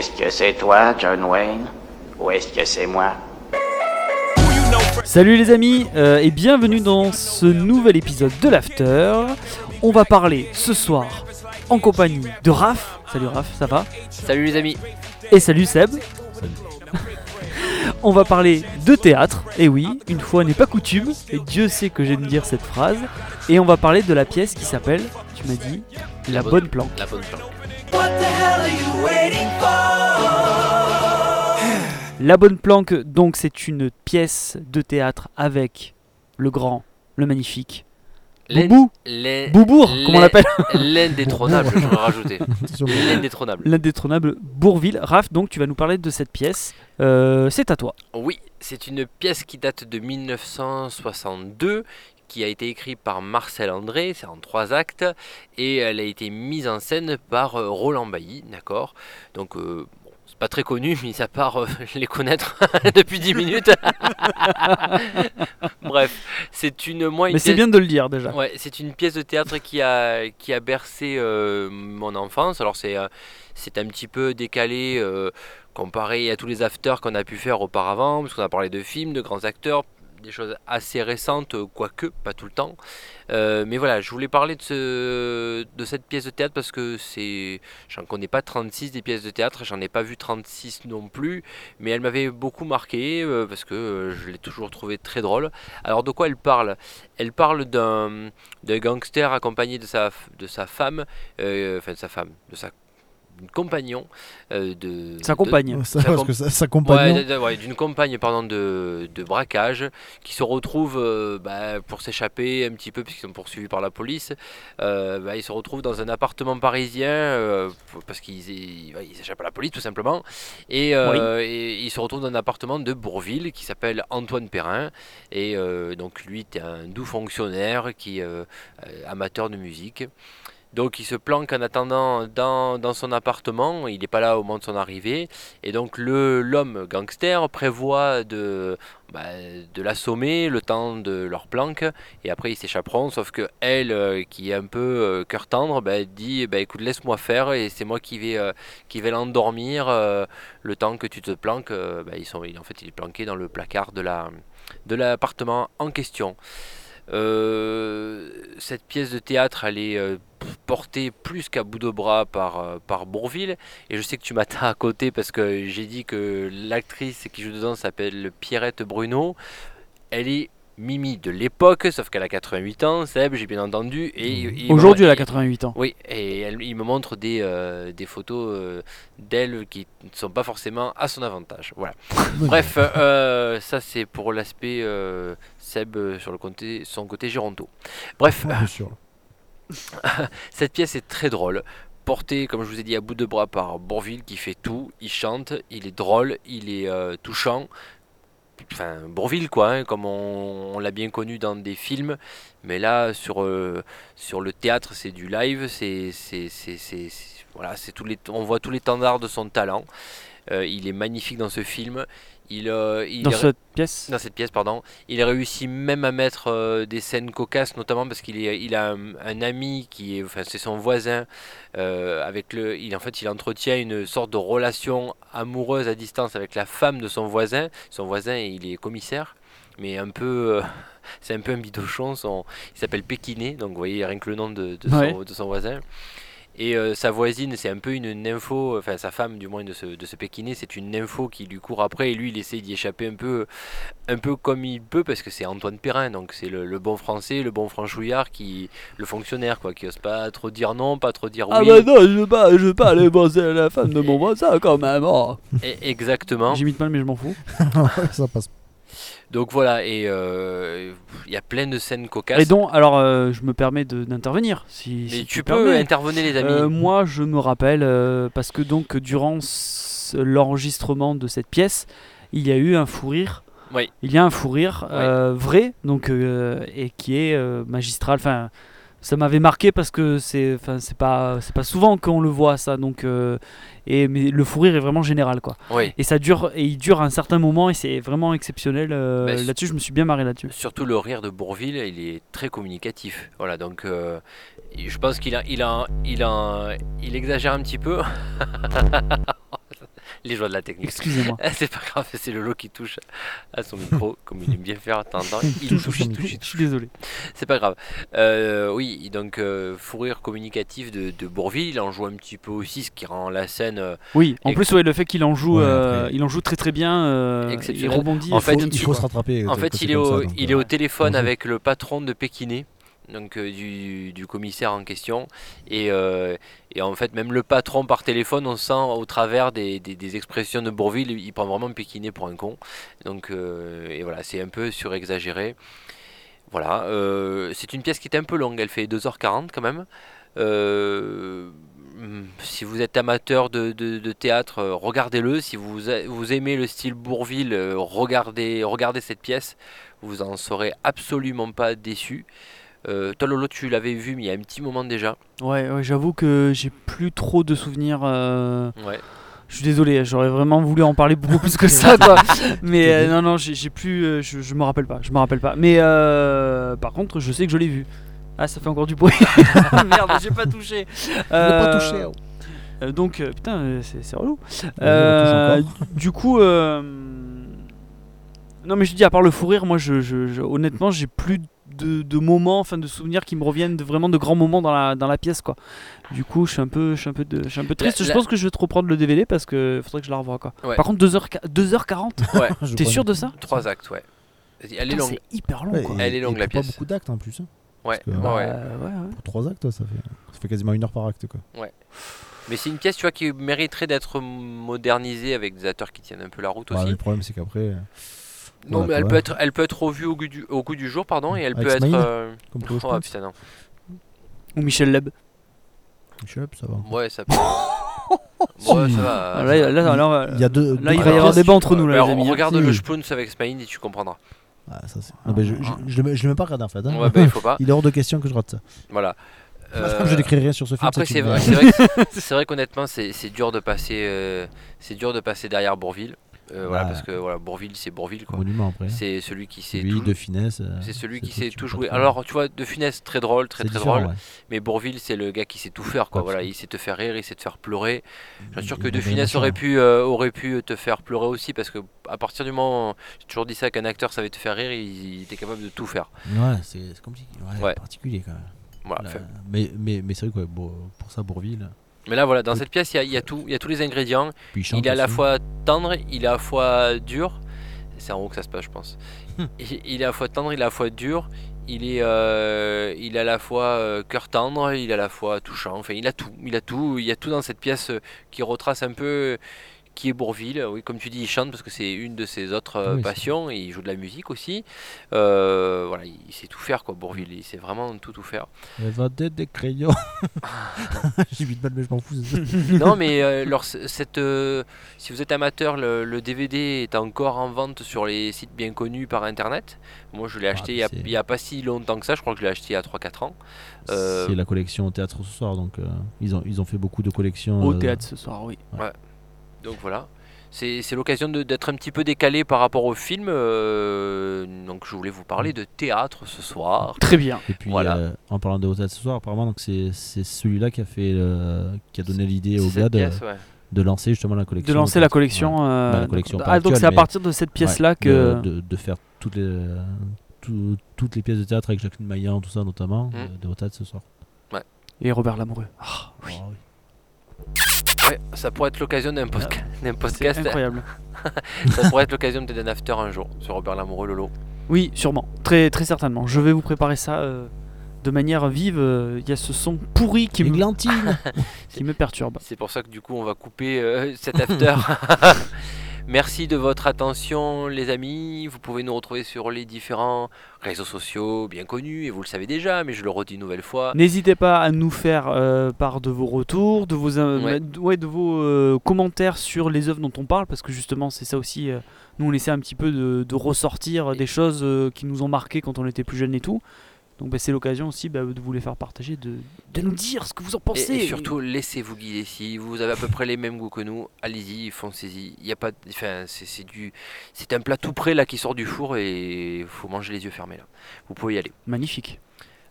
Est-ce que c'est toi, John Wayne? Ou est-ce que c'est moi? Salut les amis euh, et bienvenue dans ce nouvel épisode de l'After. On va parler ce soir en compagnie de Raph. Salut Raph, ça va? Salut les amis. Et salut Seb. On va parler de théâtre, et oui, une fois n'est pas coutume, et Dieu sait que j'aime dire cette phrase. Et on va parler de la pièce qui s'appelle, tu m'as dit, La, bonne planque. La bonne planque. La bonne planque, donc, c'est une pièce de théâtre avec le grand, le magnifique. Boubou Boubourg, comment on l'appelle L'indétrônable, je vais rajouter. L'indétrônable. L'indétrônable Bourville. Raph, donc, tu vas nous parler de cette pièce. Euh, c'est à toi. Oui, c'est une pièce qui date de 1962, qui a été écrite par Marcel André, c'est en trois actes, et elle a été mise en scène par euh, Roland Bailly, d'accord? Donc, euh, bon, c'est pas très connu, mis à part euh, les connaître depuis 10 minutes. Bref, c'est une moi une Mais c'est pièce- bien de le dire déjà. Ouais, c'est une pièce de théâtre qui a, qui a bercé euh, mon enfance. Alors c'est c'est un petit peu décalé comparé à tous les afters qu'on a pu faire auparavant, parce qu'on a parlé de films, de grands acteurs, des choses assez récentes, euh, quoique, pas tout le temps. Euh, mais voilà, je voulais parler de, ce, de cette pièce de théâtre parce que c'est, j'en connais pas 36 des pièces de théâtre, j'en ai pas vu 36 non plus, mais elle m'avait beaucoup marqué euh, parce que je l'ai toujours trouvé très drôle. Alors de quoi elle parle? Elle parle d'un d'un gangster accompagné de sa, de sa femme, enfin de sa femme, de sa compagnon, euh, de Sa compagne. Ça sa Ouais, ouais, d'une compagne pardon, de, de braquage qui se retrouve euh, bah, pour s'échapper un petit peu puisqu'ils sont poursuivis par la police. Euh, bah, ils se retrouvent dans un appartement parisien euh, parce qu'ils ils- ils échappent à la police tout simplement. Et, euh, et ils se retrouvent dans un appartement de Bourville qui s'appelle Antoine Perrin. Et euh, donc lui, est un doux fonctionnaire qui est amateur de musique. Donc il se planque en attendant dans, son appartement, il n'est pas là au moment de son arrivée, et donc le l'homme gangster prévoit de, bah, de l'assommer le temps de leur planque, et après ils s'échapperont, sauf que elle, euh, qui est un peu euh, cœur tendre, bah, dit bah, écoute laisse-moi faire, et c'est moi qui vais, euh, l'endormir le temps que tu te planques, bah, ils sont, en fait il est planqué dans le placard de la de l'appartement en question. Euh, cette pièce de théâtre, elle est euh, portée plus qu'à bout de bras par, euh, par Bourville. Et je sais que tu m'attends à côté parce que j'ai dit que l'actrice qui joue dedans s'appelle Pierrette Bruno. Elle est Mimi de l'époque, sauf qu'elle a 88 ans, Seb, j'ai bien entendu. Et, et- Aujourd'hui, elle a et- 88 ans. oui, et elle, il me montre des, euh, des photos euh, d'elle qui ne sont pas forcément à son avantage. Voilà. Bref, euh, ça c'est pour l'aspect Seb sur le côté, son côté Gironto. Bref, Ouais, bien sûr. cette pièce est très drôle. Portée, comme je vous ai dit, à bout de bras par Bourville qui fait tout. Il chante, il est drôle, il est euh, touchant. Enfin, Bourville, quoi, hein, comme on, l'a bien connu dans des films. Mais là, sur, euh, le théâtre, c'est du live. C'est, c'est, c'est, voilà, c'est on voit tous les standards de son talent. Euh, il est magnifique dans ce film. Il, euh, il Dans cette pièce dans cette pièce, pardon. Il a réussi même à mettre euh, des scènes cocasses, notamment parce qu'il il a un, un ami qui est, enfin c'est son voisin, euh, avec le, il en fait il entretient une sorte de relation amoureuse à distance avec la femme de son voisin. Son voisin il est commissaire, mais un peu, c'est un peu un bidochon. Son, il s'appelle Pékiné, donc vous voyez rien que le nom de, de, Ouais. son, de son voisin. Et euh, sa voisine, c'est un peu une nympho, enfin sa femme du moins de ce, de ce Pékiné, c'est une nympho qui lui court après et lui il essaie d'y échapper un peu, un peu comme il peut parce que c'est Antoine Perrin, donc c'est le, le bon français, le bon franchouillard, qui, le fonctionnaire quoi, qui ose pas trop dire non, pas trop dire Ah oui. bah non, je veux pas, je veux pas aller bosser la femme de mon voisin quand même. oh. Et- exactement. J'imite mal mais je m'en fous. ça passe. Donc voilà, et euh, il y a plein de scènes cocasses. Et donc, alors euh, je me permets d'intervenir. Si, tu peux peux permets. intervenir les amis. Euh, moi, je me rappelle, parce que donc durant l'enregistrement de cette pièce, il y a eu un fou rire. Oui. Il y a un fou rire vrai, donc et qui est magistral. Enfin, ça m'avait marqué parce que c'est, enfin, c'est pas, c'est pas souvent qu'on le voit ça. Donc, euh, et mais le fou rire est vraiment général, quoi. Oui. Et ça dure, et il dure un certain moment, et c'est vraiment exceptionnel. euh, Bah, là-dessus, je me suis bien marré là-dessus. Surtout le rire de Bourville, il est très communicatif. Voilà, donc euh, je pense qu'il a, il a, il a, il exagère un petit peu. Les joies de la technique. Excusez-moi. c'est pas grave, c'est Lolo qui touche à son micro, comme il aime bien faire de temps en temps. Il touche touche, il touche, Je suis désolé. C'est pas grave. Euh, oui, donc euh, fourrure communicative de, de Bourville, il en joue un petit peu aussi, ce qui rend la scène. euh, Oui, en plus, ouais, le fait qu'il en joue, Ouais, euh, il en joue très très bien. euh, il rebondit. En fait, faut- il faut se rattraper. En fait, il est, au, ça, donc, il est au téléphone avec le patron de Pékiné, donc euh, du, commissaire en question. Et, euh, et en fait, même le patron par téléphone, on sent au travers des, expressions de Bourville, il prend vraiment Pékiné pour un con. Donc, euh, et voilà, c'est un peu surexagéré. Voilà, c'est une pièce qui est un peu longue, elle fait 2h40 quand même. Si vous êtes amateur de, théâtre, regardez-le. Si vous, aimez le style Bourville, regardez, regardez cette pièce. Vous en serez absolument pas déçu. Euh, toi Lolo, tu l'avais vu, mais il y a un petit moment déjà. Ouais, ouais, j'avoue que j'ai plus trop de souvenirs. euh, Ouais. Je suis désolé, j'aurais vraiment voulu en parler beaucoup plus que ça, quoi. Mais euh, non, non, j'ai plus. euh, je, je me rappelle pas, je me rappelle pas. Mais euh, par contre, je sais que je l'ai vu. Ah, ça fait encore du bruit. Merde, j'ai pas touché. Pas touché. oh. euh, donc, euh, putain, c'est relou. Euh, du coup, euh, non, mais je dis, à part le fou rire, moi, je, je- je- honnêtement, j'ai plus de, de moments, enfin, de souvenirs qui me reviennent de, vraiment de grands moments dans la, dans la pièce, quoi. Du coup, je suis un peu, je suis un peu, de- je suis un peu triste. La- Je la- pense que je vais te reprendre le DVD parce que faudrait que je la revoie, quoi. Ouais. Par contre, 2h, 2h40 Ouais, T'es sûr de ça? Trois actes, ouais. Elle est longue. C'est hyper long, Ouais, quoi. et- Elle est longue, la pour pas pièce. beaucoup d'actes en plus. hein. Ouais, que- ouais, Bah, ouais. ouais, ouais. Pour 3 actes, ça fait, ça fait quasiment une heure par acte. Quoi. Mais c'est une pièce, tu vois, qui mériterait d'être modernisée avec des acteurs qui tiennent un peu la route Ouais, aussi. le problème, c'est qu'après, euh, non, voilà, mais elle peut être, elle peut être revue au goût du, au goût du jour, pardon, et elle Avec peut être. Euh, comme le Oh sprint, putain non. Ou Michel Leb. sais pas, ça va. Ouais, ça peut. ouais, Si. ça va. Ah, là, Il y a deux. là, il deux va y avoir pièces- débat entre nous, là, Alors, les amis. regarde Si. le Spoons avec Spain et tu comprendras. Ah, ça, c'est- non, mais je, je, je, l'ai même pas regardé en fait. hein. Ouais, bah, il faut pas. Il est hors de question que je rate ça. Voilà. Parce que Euh, Comme je n'écris rien sur ce film, Après, c'est une- vrai, c'est vrai, que- c'est vrai qu'honnêtement, c'est c'est dur de passer, euh, c'est dur de passer derrière Bourville. Euh, voilà, Ouais. parce que voilà, Bourville, c'est Bourville, quoi. monument après. C'est celui qui sait Lui, tout. de finesse. euh, C'est celui qui sait tout jouer. Alors, tu vois, de finesse, très drôle, très c'est très différent, drôle. ouais. Mais Bourville, c'est le gars qui sait tout faire, quoi. Voilà, il sait te faire rire, il sait te faire pleurer. Je suis sûr que Il De Funès méchant. aurait pu, euh, aurait pu te faire pleurer aussi, parce que à partir du moment, j'ai toujours dit ça, qu'un acteur savait te faire rire, il, il était capable de tout faire. Ouais, c'est c'est compliqué. Ouais, Ouais. particulier quand même. Voilà. Là, Enfin, mais mais, mais c'est vrai que ouais, bon, pour ça, Bourville. Mais là, voilà, dans cette pièce, il y a, il y a tout, il y a tous les ingrédients. Il est à la aussi. fois tendre, il est à la fois dur. C'est en haut que ça se passe, je pense. Hmm. il, il est à la fois tendre, il est à la fois dur. Il est, euh, il est à la fois euh, cœur tendre, il est à la fois touchant. Enfin, il a tout. Il a tout. Il y a tout dans cette pièce euh, qui retrace un peu qui est Bourville. Oui, comme tu dis, il chante parce que c'est une de ses autres euh, Oui, passions. Et il joue de la musique aussi. Euh, voilà, il, il sait tout faire, quoi. Bourville, il sait vraiment tout tout faire. Va des des crayons. J'ai 8 balles, mais je m'en fous. non, mais euh, alors, cette, euh, si vous êtes amateur, le, le DVD est encore en vente sur les sites bien connus par internet. Moi, je l'ai Ah, acheté il a- n'y a, pas si longtemps que ça. Je crois que je l'ai acheté il y a 3-4 ans. Euh, C'est la collection au théâtre ce soir, donc euh, ils, ont, ils ont fait beaucoup de collections. Au euh, théâtre ce soir, oui. Donc voilà. C'est c'est l'occasion de- d'être un petit peu décalé par rapport au film. euh, donc je voulais vous parler de théâtre ce soir. Très bien. Et puis, Voilà. euh, en parlant de théâtre ce soir, apparemment, donc c'est c'est celui-là qui a fait, euh, qui a donné l'idée au gars de, pièce, ouais. de lancer justement la collection. De lancer la collection. euh, Bah, la collection donc- ah, donc c'est à partir de cette Ouais, pièce-là de- que. de, de faire toutes les tout- toutes les pièces de théâtre avec Jacqueline Maillan, tout ça notamment, Mm. de, théâtre ce soir. Et Robert Lamoureux. Ah, oui. Oh, oui. Ouais, ça pourrait être l'occasion d'un podca- C'est podcast. incroyable. ça pourrait être l'occasion peut-être d'un after un jour sur Robert Lamoureux Lolo. Oui, sûrement. Très, très certainement. Je vais vous préparer ça euh, de manière vive. euh, Il y a ce son pourri qui, me, Églantine qui me perturbe. C'est pour ça que du coup on va couper euh, cet after. Merci de votre attention les amis. Vous pouvez nous retrouver sur les différents réseaux sociaux bien connus et vous le savez déjà mais je le redis une nouvelle fois. N'hésitez pas à nous faire euh, part de vos retours, de vos, euh, Ouais. d- ouais, de vos euh, commentaires sur les œuvres dont on parle, parce que justement c'est ça aussi. nous on essaie un petit peu de, de ressortir des choses qui nous ont marqué quand on était plus jeunes et tout. Donc bah, c'est l'occasion aussi bah, de vous les faire partager, de, de nous dire ce que vous en pensez. Et, et surtout, laissez-vous guider. Si vous avez à peu près les mêmes goûts que nous, allez-y, foncez-y. Il y a pas, de- enfin, c'est du, c'est un plat tout prêt là qui sort du four et il faut manger les yeux fermés là. Vous pouvez y aller. Magnifique.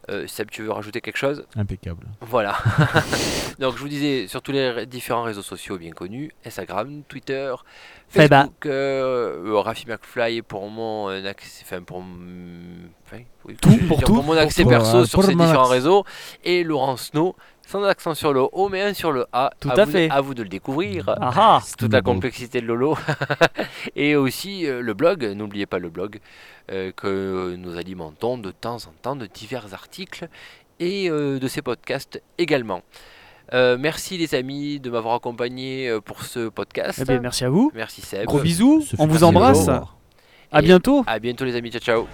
Euh, Seb, tu veux rajouter quelque chose? Impeccable. Voilà. Donc je vous disais sur tous les différents réseaux sociaux bien connus, Instagram, Twitter. Facebook, euh, euh, Rafi McFly pour mon euh, accès, enfin pour, enfin, oui, Tout, dire, mon accès Pour- perso euh, sur ces différents accès. réseaux et Laurent Snow sans accent sur le O mais un sur le A. Tout à à vous, fait. À vous de le découvrir. Ah ah C'est toute la complexité de Lolo. et aussi euh, le blog, n'oubliez pas le blog, euh, que nous alimentons de temps en temps de divers articles et euh, de ces podcasts également. Euh, merci les amis de m'avoir accompagné pour ce podcast. Eh bien, merci à vous. Merci Seb. Gros bisous. Ce On vous embrasse. À Et- bientôt. À bientôt les amis. Ciao ciao.